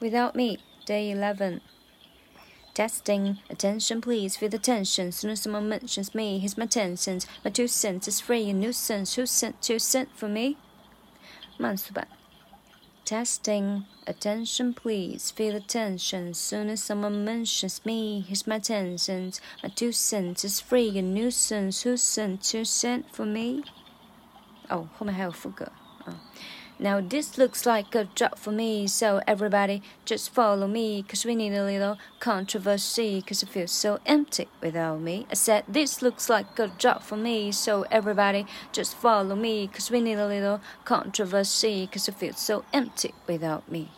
Without Me, Day 11. Testing, attention please, feel the tension. Soon as someone mentions me, here's my ten cents. My two cents is free, a nuisance. Who sent two cent for me? 慢速版。Testing, attention please, feel the tension. Soon as someone mentions me, here's my ten cents. My two cents is free, a nuisance. Who sent two cent for me? 哦，后面还有副歌啊。 Uh-uh. now this looks like a job for me, so everybody just follow me, cause we need a little controversy, cause it feels so empty without me. I said this looks like a job for me, so everybody just follow me, cause we need a little controversy, cause it feels so empty without me.